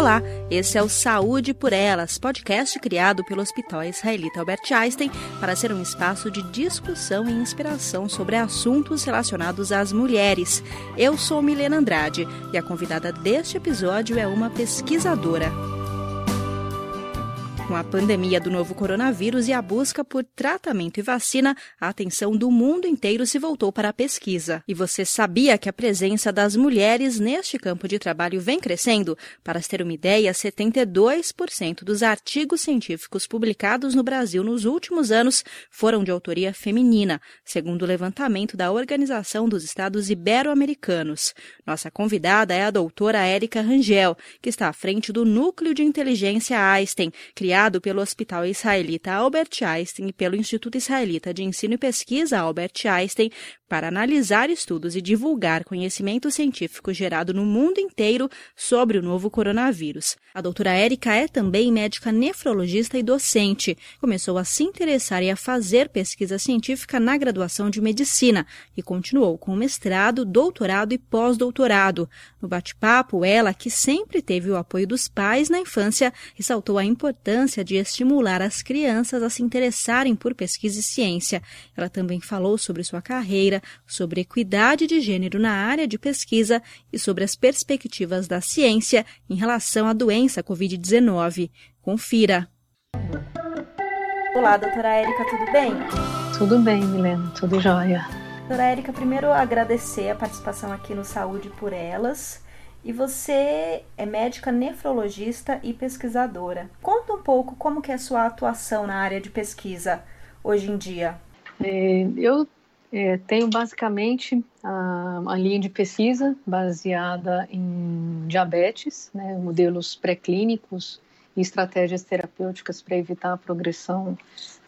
Olá, esse é o Saúde por Elas, podcast criado pelo Hospital Israelita Albert Einstein para ser um espaço de discussão e inspiração sobre assuntos relacionados às mulheres. Eu sou Milena Andrade e a convidada deste episódio é uma pesquisadora com a pandemia do novo coronavírus e a busca por tratamento e vacina, a atenção do mundo inteiro se voltou para a pesquisa. E você sabia que a presença das mulheres neste campo de trabalho vem crescendo? Para ter uma ideia, 72% dos artigos científicos publicados no Brasil nos últimos anos foram de autoria feminina, segundo o levantamento da Organização dos Estados Ibero-Americanos. Nossa convidada é a doutora Érica Rangel, que está à frente do Núcleo de Inteligência Einstein, criado pelo Hospital Israelita Albert Einstein e pelo Instituto Israelita de Ensino e Pesquisa Albert Einstein para analisar estudos e divulgar conhecimento científico gerado no mundo inteiro sobre o novo coronavírus. A doutora Érica é também médica nefrologista e docente. Começou a se interessar e a fazer pesquisa científica na graduação de medicina e continuou com mestrado, doutorado e pós-doutorado. No bate-papo, ela, que sempre teve o apoio dos pais na infância, ressaltou a importância de estimular as crianças a se interessarem por pesquisa e ciência. Ela também falou sobre sua carreira sobre equidade de gênero na área de pesquisa e sobre as perspectivas da ciência em relação à doença Covid-19. Confira. Olá, doutora Érica, tudo bem? Tudo bem, Milena, tudo jóia. Doutora Érica, primeiro agradecer a participação aqui no Saúde por Elas. E você é médica nefrologista e pesquisadora. Conta um pouco como que é a sua atuação na área de pesquisa hoje em dia. É, eu é, tenho basicamente a, a, linha de pesquisa baseada em diabetes, né, modelos pré-clínicos e estratégias terapêuticas para evitar a progressão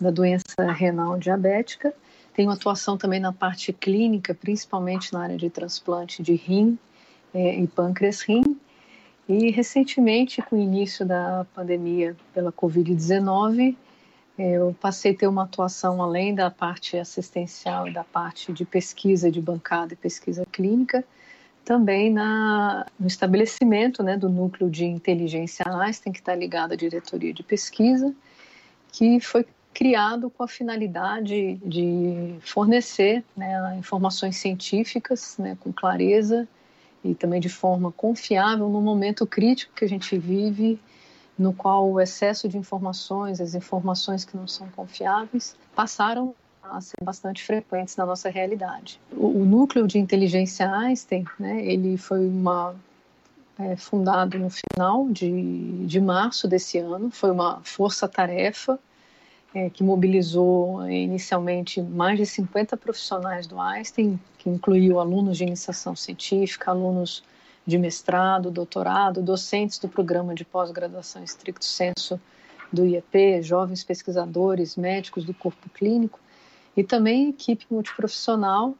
da doença renal diabética. Tenho atuação também na parte clínica, principalmente na área de transplante de rim é, e pâncreas-rim. E recentemente, com o início da pandemia pela Covid-19, eu passei a ter uma atuação além da parte assistencial e da parte de pesquisa de bancada e pesquisa clínica, também na, no estabelecimento né, do núcleo de inteligência Einstein, que está ligado à diretoria de pesquisa, que foi criado com a finalidade de fornecer né, informações científicas né, com clareza e também de forma confiável no momento crítico que a gente vive no qual o excesso de informações, as informações que não são confiáveis, passaram a ser bastante frequentes na nossa realidade. O, o núcleo de inteligência Einstein, né, ele foi uma é, fundado no final de, de março desse ano, foi uma força-tarefa é, que mobilizou é, inicialmente mais de 50 profissionais do Einstein, que incluiu alunos de iniciação científica, alunos de mestrado, doutorado, docentes do programa de pós-graduação estricto senso do IEP, jovens pesquisadores, médicos do corpo clínico e também equipe multiprofissional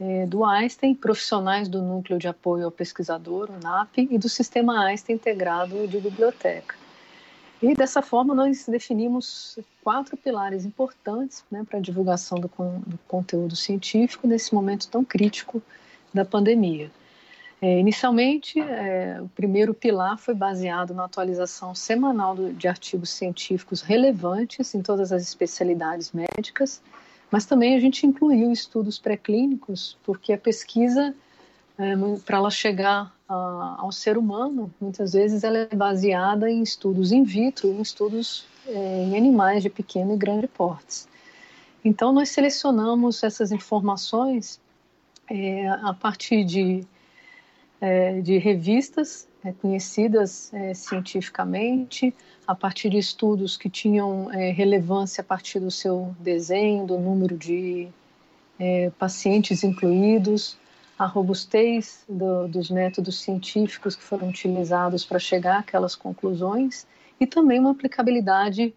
é, do Einstein, profissionais do Núcleo de Apoio ao Pesquisador, o NAP, e do Sistema Einstein Integrado de Biblioteca. E dessa forma nós definimos quatro pilares importantes né, para a divulgação do, do conteúdo científico nesse momento tão crítico da pandemia. É, inicialmente, é, o primeiro pilar foi baseado na atualização semanal do, de artigos científicos relevantes em todas as especialidades médicas, mas também a gente incluiu estudos pré-clínicos, porque a pesquisa, é, para ela chegar a, ao ser humano, muitas vezes ela é baseada em estudos in vitro, em estudos é, em animais de pequeno e grande porte. Então, nós selecionamos essas informações é, a partir de é, de revistas é, conhecidas é, cientificamente, a partir de estudos que tinham é, relevância a partir do seu desenho, do número de é, pacientes incluídos, a robustez do, dos métodos científicos que foram utilizados para chegar àquelas conclusões e também uma aplicabilidade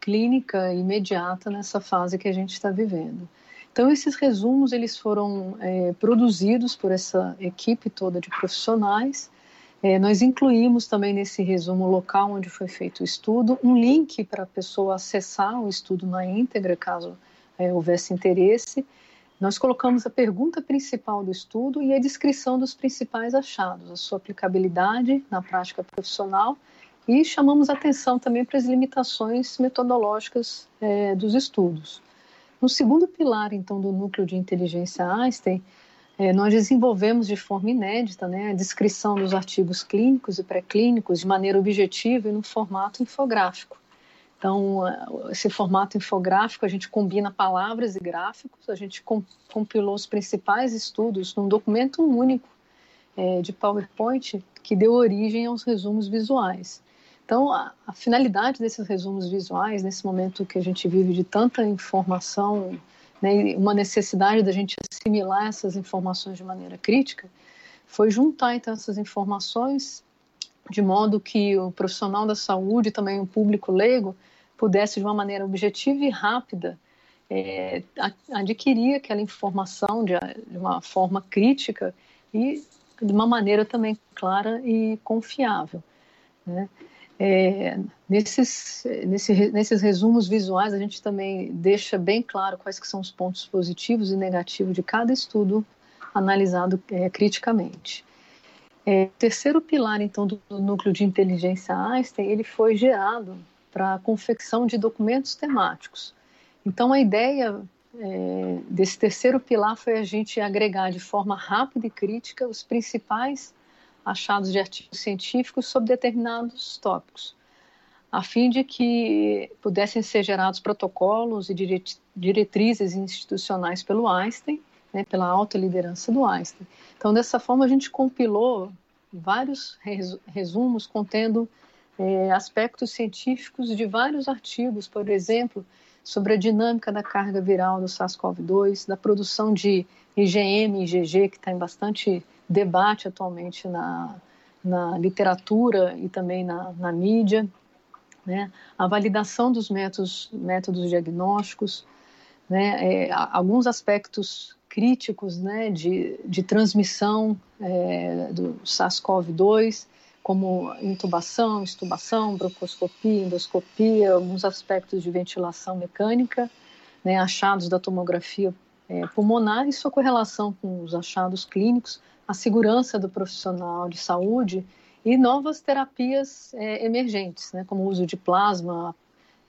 clínica imediata nessa fase que a gente está vivendo. Então esses resumos eles foram é, produzidos por essa equipe toda de profissionais. É, nós incluímos também nesse resumo local onde foi feito o estudo um link para a pessoa acessar o estudo na íntegra, caso é, houvesse interesse. nós colocamos a pergunta principal do estudo e a descrição dos principais achados, a sua aplicabilidade na prática profissional e chamamos atenção também para as limitações metodológicas é, dos estudos. No segundo pilar, então, do núcleo de inteligência Einstein, é, nós desenvolvemos de forma inédita né, a descrição dos artigos clínicos e pré-clínicos de maneira objetiva e no formato infográfico. Então, esse formato infográfico, a gente combina palavras e gráficos, a gente compilou os principais estudos num documento único é, de PowerPoint que deu origem aos resumos visuais. Então, a, a, finalidade desses resumos visuais, nesse momento que a gente vive de tanta informação, né, uma necessidade da gente assimilar essas informações de maneira crítica, foi juntar então essas informações de modo que o profissional da saúde, também o público leigo, pudesse de uma maneira objetiva e rápida é, adquirir aquela informação de, de, uma forma crítica e de uma maneira também clara e confiável. Né? É, nesses, nesse, nesses resumos visuais, a gente também deixa bem claro quais que são os pontos positivos e negativos de cada estudo analisado é, criticamente. É, o terceiro pilar, então, do, do núcleo de inteligência Einstein, ele foi gerado para a confecção de documentos temáticos. Então, a ideia é, desse terceiro pilar foi a gente agregar de forma rápida e crítica os principais achados de artigos científicos sobre determinados tópicos, a fim de que pudessem ser gerados protocolos e diretrizes institucionais pelo Einstein, né, pela alta liderança do Einstein. Então, dessa forma, a gente compilou vários resumos contendo é, aspectos científicos de vários artigos, por exemplo, sobre a dinâmica da carga viral do SARS-CoV-2, da produção de IgM IgG, que está em bastante debate atualmente na, na literatura e também na, na mídia, né? a validação dos métodos, métodos diagnósticos, né? É, alguns aspectos críticos né, de, de transmissão é, do SARS-CoV-2, como intubação, extubação, broncoscopia, endoscopia, alguns aspectos de ventilação mecânica, né, achados da tomografia é, pulmonar e sua correlação com os achados clínicos, a segurança do profissional de saúde e novas terapias é, emergentes, né, como o uso de plasma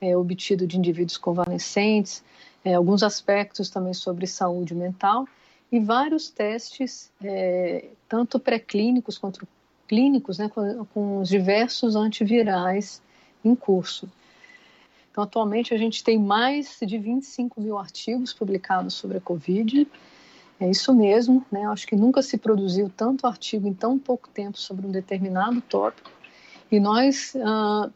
é, obtido de indivíduos convalescentes, é, alguns aspectos também sobre saúde mental e vários testes, é, tanto pré-clínicos quanto clínicos né, com, com os diversos antivirais em curso. Então, atualmente, a gente tem mais de 25 mil artigos publicados sobre a Covid. É isso mesmo, né? Acho que nunca se produziu tanto artigo em tão pouco tempo sobre um determinado tópico. E nós uh,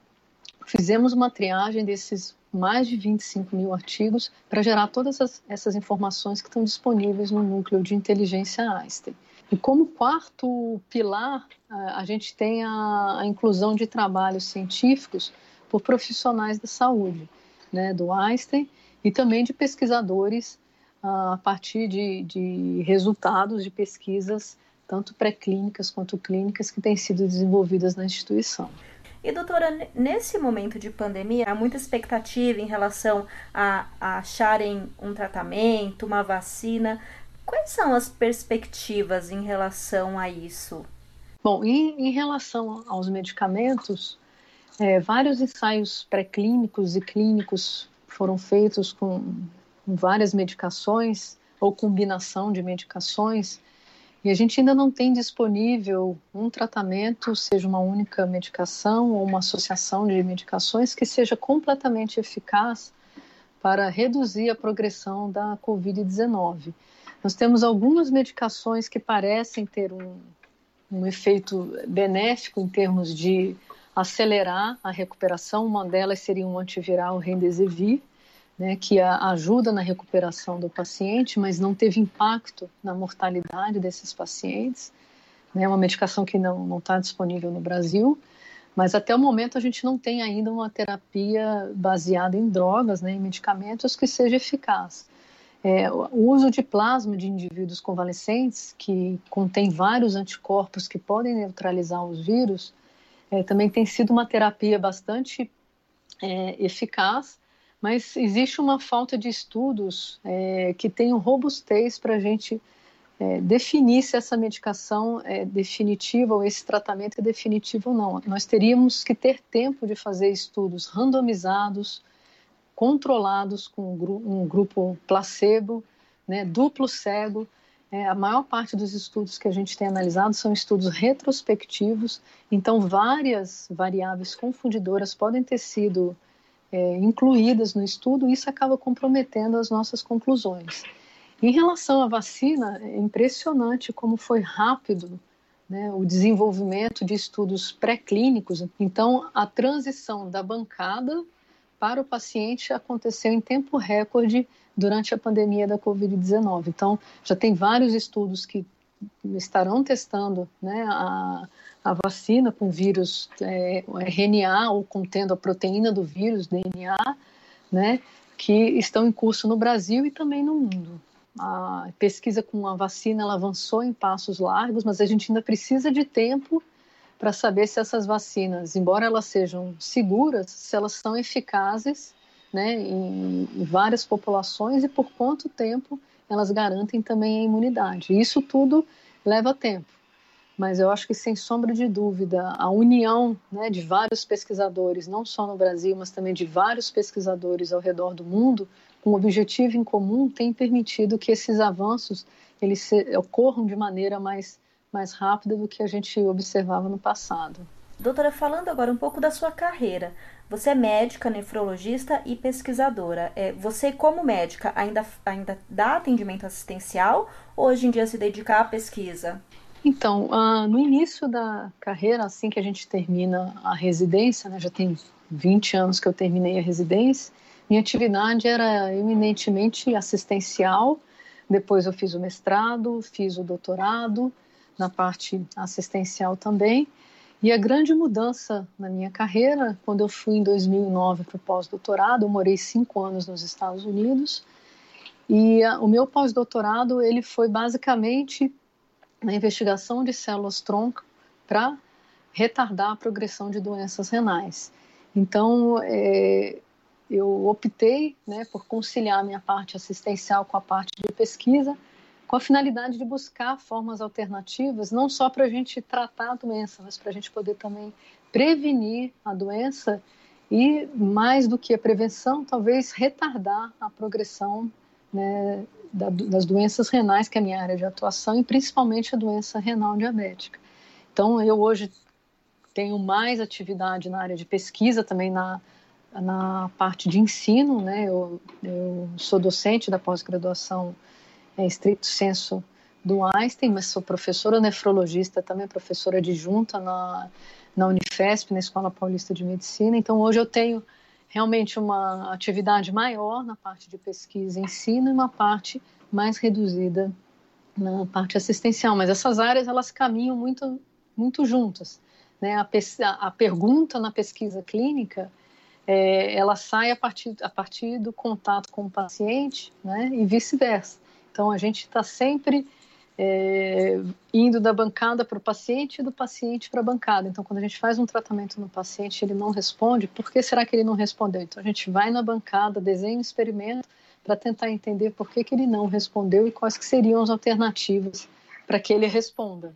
fizemos uma triagem desses mais de 25 mil artigos para gerar todas essas, essas informações que estão disponíveis no núcleo de inteligência Einstein. E como quarto pilar, a gente tem a, a inclusão de trabalhos científicos por profissionais da saúde, né, do Einstein, e também de pesquisadores a partir de, de resultados de pesquisas, tanto pré-clínicas quanto clínicas, que têm sido desenvolvidas na instituição. E doutora, nesse momento de pandemia, há muita expectativa em relação a, a acharem um tratamento, uma vacina. Quais são as perspectivas em relação a isso? Bom, em, em relação aos medicamentos, é, vários ensaios pré-clínicos e clínicos foram feitos com, várias medicações ou combinação de medicações e a gente ainda não tem disponível um tratamento, seja uma única medicação ou uma associação de medicações que seja completamente eficaz para reduzir a progressão da Covid-19. Nós temos algumas medicações que parecem ter um, um efeito benéfico em termos de acelerar a recuperação. Uma delas seria um antiviral Remdesivir, né, que ajuda na recuperação do paciente, mas não teve impacto na mortalidade desses pacientes. É né, uma medicação que não está disponível no Brasil, mas até o momento a gente não tem ainda uma terapia baseada em drogas, né, em medicamentos que seja eficaz. É, o uso de plasma de indivíduos convalescentes, que contém vários anticorpos que podem neutralizar os vírus, é, também tem sido uma terapia bastante é, eficaz, mas existe uma falta de estudos é, que tenham robustez para a gente é, definir se essa medicação é definitiva ou esse tratamento é definitivo ou não. Nós teríamos que ter tempo de fazer estudos randomizados, controlados com um grupo placebo, né, duplo cego. É, a maior parte dos estudos que a gente tem analisado são estudos retrospectivos, então várias variáveis confundidoras podem ter sido é, incluídas no estudo e isso acaba comprometendo as nossas conclusões. Em relação à vacina, é impressionante como foi rápido né, o desenvolvimento de estudos pré-clínicos. Então, a transição da bancada para o paciente aconteceu em tempo recorde durante a pandemia da Covid-19. Então, já tem vários estudos que estarão testando né, a, a vacina com vírus é, RNA ou contendo a proteína do vírus, DNA, né, que estão em curso no Brasil e também no mundo. A pesquisa com a vacina ela avançou em passos largos, mas a gente ainda precisa de tempo para saber se essas vacinas, embora elas sejam seguras, se elas são eficazes né, em, várias populações e por quanto tempo elas garantem também a imunidade. Isso tudo leva tempo mas eu acho que sem sombra de dúvida a união né, de vários pesquisadores, não só no Brasil, mas também de vários pesquisadores ao redor do mundo, com um objetivo em comum, tem permitido que esses avanços eles se, ocorram de maneira mais, mais rápida do que a gente observava no passado. Doutora, falando agora um pouco da sua carreira, você é médica, nefrologista e pesquisadora. É, você, como médica, ainda, ainda dá atendimento assistencial ou hoje em dia se dedica à pesquisa? Então, uh, no início da carreira, assim que a gente termina a residência, né, já tem 20 anos que eu terminei a residência, minha atividade era eminentemente assistencial. Depois eu fiz o mestrado, fiz o doutorado na parte assistencial também. E a grande mudança na minha carreira, quando eu fui em 2009 para o pós-doutorado, eu morei cinco anos nos Estados Unidos. E a, o meu pós-doutorado ele foi basicamente na investigação de células-tronco para retardar a progressão de doenças renais. Então, é, eu optei né, por conciliar a minha parte assistencial com a parte de pesquisa, com a finalidade de buscar formas alternativas, não só para a gente tratar a doença, mas para a gente poder também prevenir a doença e, mais do que a prevenção, talvez retardar a progressão né, da, das doenças renais, que é a minha área de atuação, e principalmente a doença renal diabética. Então, eu hoje tenho mais atividade na área de pesquisa, também na, na parte de ensino, né? Eu, eu sou docente da pós-graduação em estrito senso do Einstein, mas sou professora nefrologista, também professora adjunta na, na Unifesp, na Escola Paulista de Medicina. Então, hoje eu tenho realmente uma atividade maior na parte de pesquisa e ensino e uma parte mais reduzida na parte assistencial. Mas essas áreas elas caminham muito, muito juntas. Né? A, a pergunta na pesquisa clínica é, ela sai a partir, a partir do contato com o paciente né? e vice-versa. Então a gente está sempre é, indo da bancada para o paciente e do paciente para a bancada. Então, quando a gente faz um tratamento no paciente ele não responde, por que será que ele não respondeu? Então, a gente vai na bancada, desenha um experimento para tentar entender por que, que ele não respondeu e quais que seriam as alternativas para que ele responda.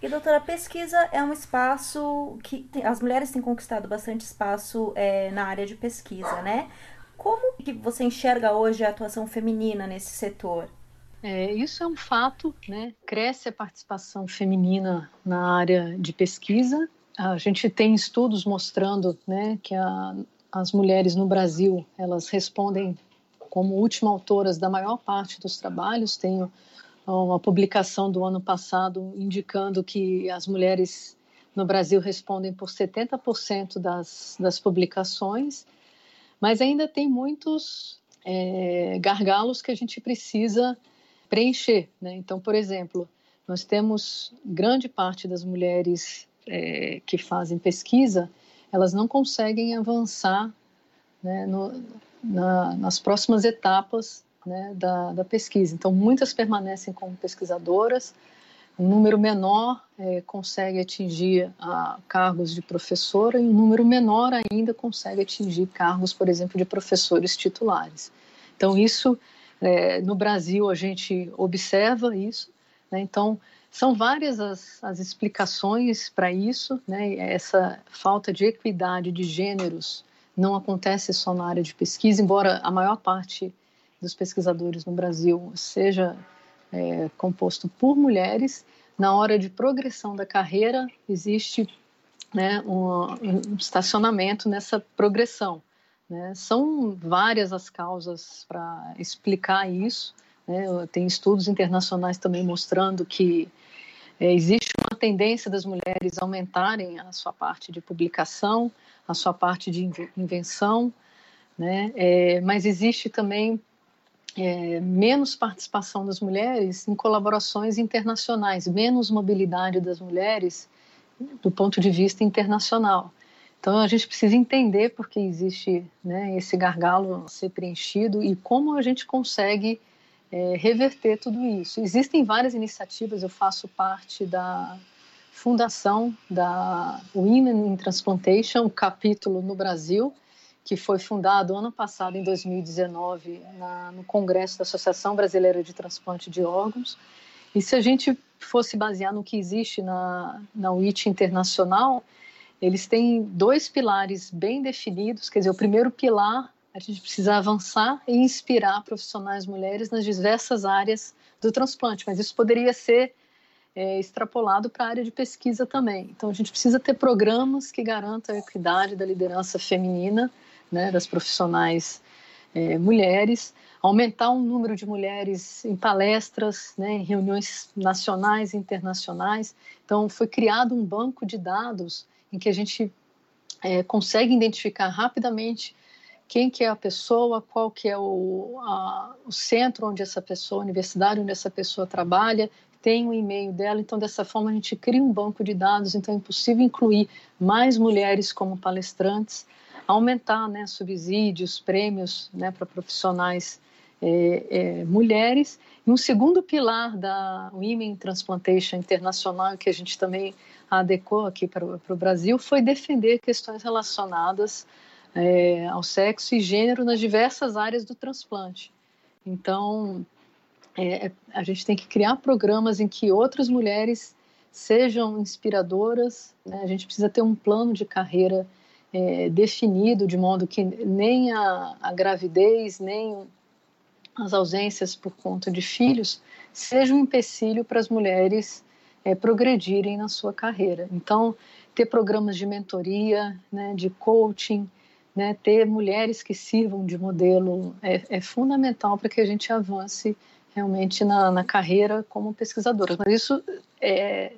E doutora, a pesquisa é um espaço que tem, as mulheres têm conquistado bastante espaço é, na área de pesquisa, né? Como que você enxerga hoje a atuação feminina nesse setor? É, isso é um fato, né? Cresce a participação feminina na área de pesquisa. A gente tem estudos mostrando, né, que a, as mulheres no Brasil elas respondem como última autoras da maior parte dos trabalhos. Tenho uma publicação do ano passado indicando que as mulheres no Brasil respondem por 70% das, das publicações, mas ainda tem muitos é, gargalos que a gente precisa preencher. Né? Então, por exemplo, nós temos grande parte das mulheres é, que fazem pesquisa, elas não conseguem avançar né, no, na, nas próximas etapas né, da, da, pesquisa. Então, muitas permanecem como pesquisadoras, um número menor é, consegue atingir a, cargos de professora e um número menor ainda consegue atingir cargos, por exemplo, de professores titulares. Então, isso, é, no Brasil, a gente observa isso. Né? Então, são várias as, as explicações para isso. Né? Essa falta de equidade de gêneros não acontece só na área de pesquisa, embora a maior parte dos pesquisadores no Brasil seja é, composto por mulheres. Na hora de progressão da carreira, existe né, um, um, estacionamento nessa progressão. Né? São várias as causas para explicar isso. Né? Tem estudos internacionais também mostrando que é, existe uma tendência das mulheres aumentarem a sua parte de publicação, a sua parte de invenção, né? É, mas existe também é, menos participação das mulheres em colaborações internacionais, menos mobilidade das mulheres do ponto de vista internacional. Então a gente precisa entender porque existe né, esse gargalo a ser preenchido e como a gente consegue é, reverter tudo isso. Existem várias iniciativas, eu faço parte da fundação da Women in Transplantation, o capítulo no Brasil, que foi fundado ano passado, em 2019, na, no Congresso da Associação Brasileira de Transplante de Órgãos. E se a gente fosse basear no que existe na, na UIT internacional, eles têm dois pilares bem definidos. Quer dizer, o primeiro pilar, a gente precisa avançar e inspirar profissionais mulheres nas diversas áreas do transplante, mas isso poderia ser é, extrapolado para a área de pesquisa também. Então, a gente precisa ter programas que garantam a equidade da liderança feminina né, das profissionais é, mulheres, aumentar o número de mulheres em palestras, né, em reuniões nacionais e internacionais. Então, foi criado um banco de dados em que a gente é, consegue identificar rapidamente quem que é a pessoa, qual que é o, a, o centro onde essa pessoa, a universidade onde essa pessoa trabalha, tem o um e-mail dela, então dessa forma a gente cria um banco de dados, então é possível incluir mais mulheres como palestrantes, aumentar né, subsídios, prêmios né, para profissionais é, é, mulheres. E um segundo pilar da Women Transplantation Internacional, que a gente também adequou aqui para, o Brasil, foi defender questões relacionadas é, ao sexo e gênero nas diversas áreas do transplante. Então, é, a gente tem que criar programas em que outras mulheres sejam inspiradoras, né? a gente precisa ter um plano de carreira é, definido de modo que nem a, a, gravidez, nem as ausências por conta de filhos sejam um empecilho para as mulheres é, progredirem na sua carreira. Então, ter programas de mentoria, né, de coaching, né, ter mulheres que sirvam de modelo é, é fundamental para que a gente avance realmente na, na carreira como pesquisadora. Mas isso é,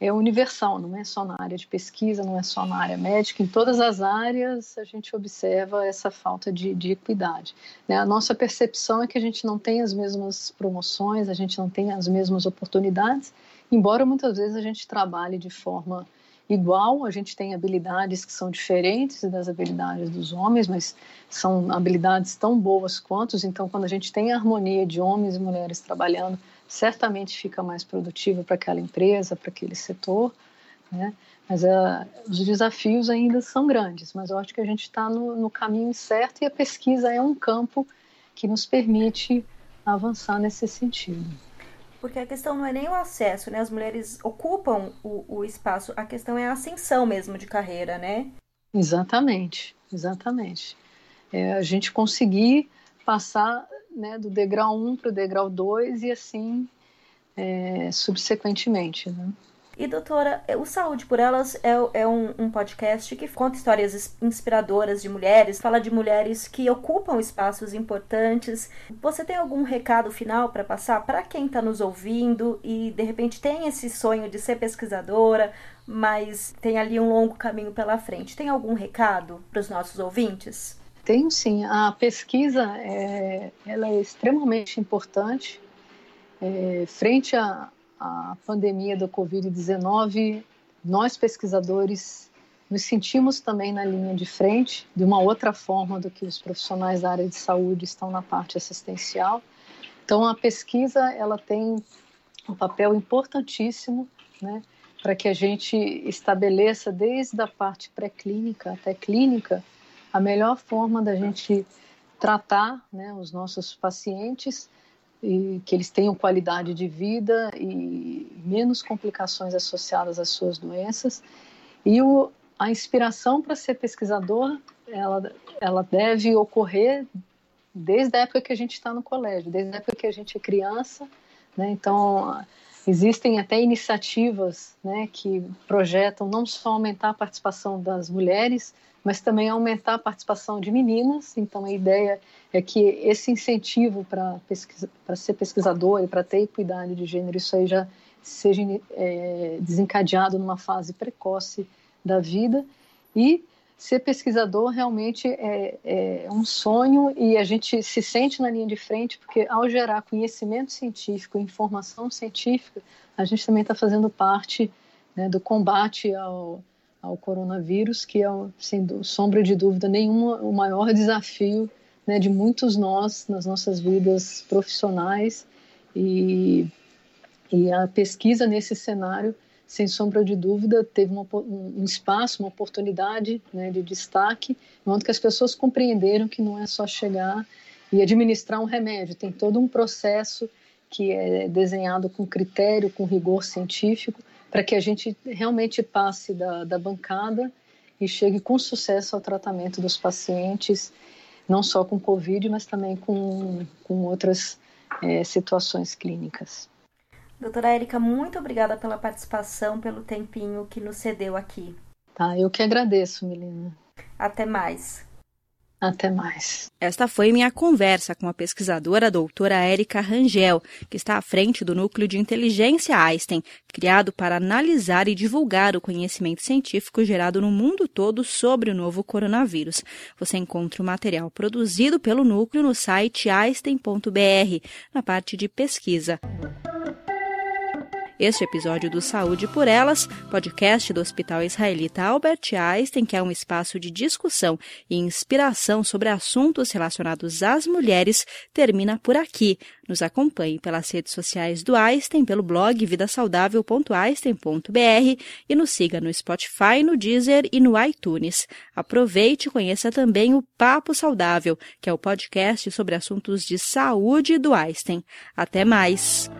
é universal, não é só na área de pesquisa, não é só na área médica, em todas as áreas a gente observa essa falta de, de equidade. Né? A nossa percepção é que a gente não tem as mesmas promoções, a gente não tem as mesmas oportunidades, embora muitas vezes a gente trabalhe de forma igual, a gente tem habilidades que são diferentes das habilidades dos homens, mas são habilidades tão boas quanto, então quando a gente tem a harmonia de homens e mulheres trabalhando, certamente fica mais produtivo para aquela empresa, para aquele setor, né? Mas uh, os desafios ainda são grandes, mas eu acho que a gente está no, no caminho certo e a pesquisa é um campo que nos permite avançar nesse sentido. Porque a questão não é nem o acesso, né? As mulheres ocupam o, o espaço, a questão é a ascensão mesmo de carreira, né? Exatamente, exatamente. É a gente conseguir passar né, do degrau 1 para o degrau 2 e assim é, subsequentemente. Né? E doutora, o Saúde por Elas é, é um, um, podcast que conta histórias inspiradoras de mulheres, fala de mulheres que ocupam espaços importantes. Você tem algum recado final para passar para quem está nos ouvindo e de repente tem esse sonho de ser pesquisadora, mas tem ali um longo caminho pela frente? Tem algum recado para os nossos ouvintes? Tenho sim. A pesquisa é, ela é extremamente importante. É, frente a, a pandemia da Covid-19, nós pesquisadores nos sentimos também na linha de frente, de uma outra forma do que os profissionais da área de saúde estão na parte assistencial. Então, a pesquisa ela tem um papel importantíssimo, né, para que a gente estabeleça desde a parte pré-clínica até clínica a melhor forma da gente tratar né, os nossos pacientes e que eles tenham qualidade de vida e menos complicações associadas às suas doenças. E o, a inspiração para ser pesquisador, ela, ela deve ocorrer desde a época que a gente está no colégio, desde a época que a gente é criança. Né? Então, existem até iniciativas né, que projetam não só aumentar a participação das mulheres, mas também aumentar a participação de meninas. Então, a ideia é que esse incentivo para pesquisa, ser pesquisador e para ter equidade de gênero, isso aí já seja é, desencadeado numa fase precoce da vida. E ser pesquisador realmente é, é, um sonho e a gente se sente na linha de frente, porque ao gerar conhecimento científico, informação científica, a gente também está fazendo parte né, do combate ao ao coronavírus, que é, sem sombra de dúvida nenhuma, o maior desafio né, de muitos nós nas nossas vidas profissionais. E, e a pesquisa nesse cenário, sem sombra de dúvida, teve uma, um espaço, uma oportunidade né, de destaque, onde que as pessoas compreenderam que não é só chegar e administrar um remédio, tem todo um processo que é desenhado com critério, com rigor científico, para que a gente realmente passe da, da bancada e chegue com sucesso ao tratamento dos pacientes, não só com Covid, mas também com, com outras é, situações clínicas. Doutora Érica, muito obrigada pela participação, pelo tempinho que nos cedeu aqui. Tá, eu que agradeço, Melina. Até mais. Até mais. Esta foi minha conversa com a pesquisadora doutora Érica Rangel, que está à frente do Núcleo de Inteligência Einstein, criado para analisar e divulgar o conhecimento científico gerado no mundo todo sobre o novo coronavírus. Você encontra o material produzido pelo núcleo no site einstein.br, na parte de pesquisa. Este episódio do Saúde por Elas, podcast do Hospital Israelita Albert Einstein, que é um espaço de discussão e inspiração sobre assuntos relacionados às mulheres, termina por aqui. Nos acompanhe pelas redes sociais do Einstein, pelo blog vidasaudável.einstein.br e nos siga no Spotify, no Deezer e no iTunes. Aproveite e conheça também o Papo Saudável, que é o podcast sobre assuntos de saúde do Einstein. Até mais!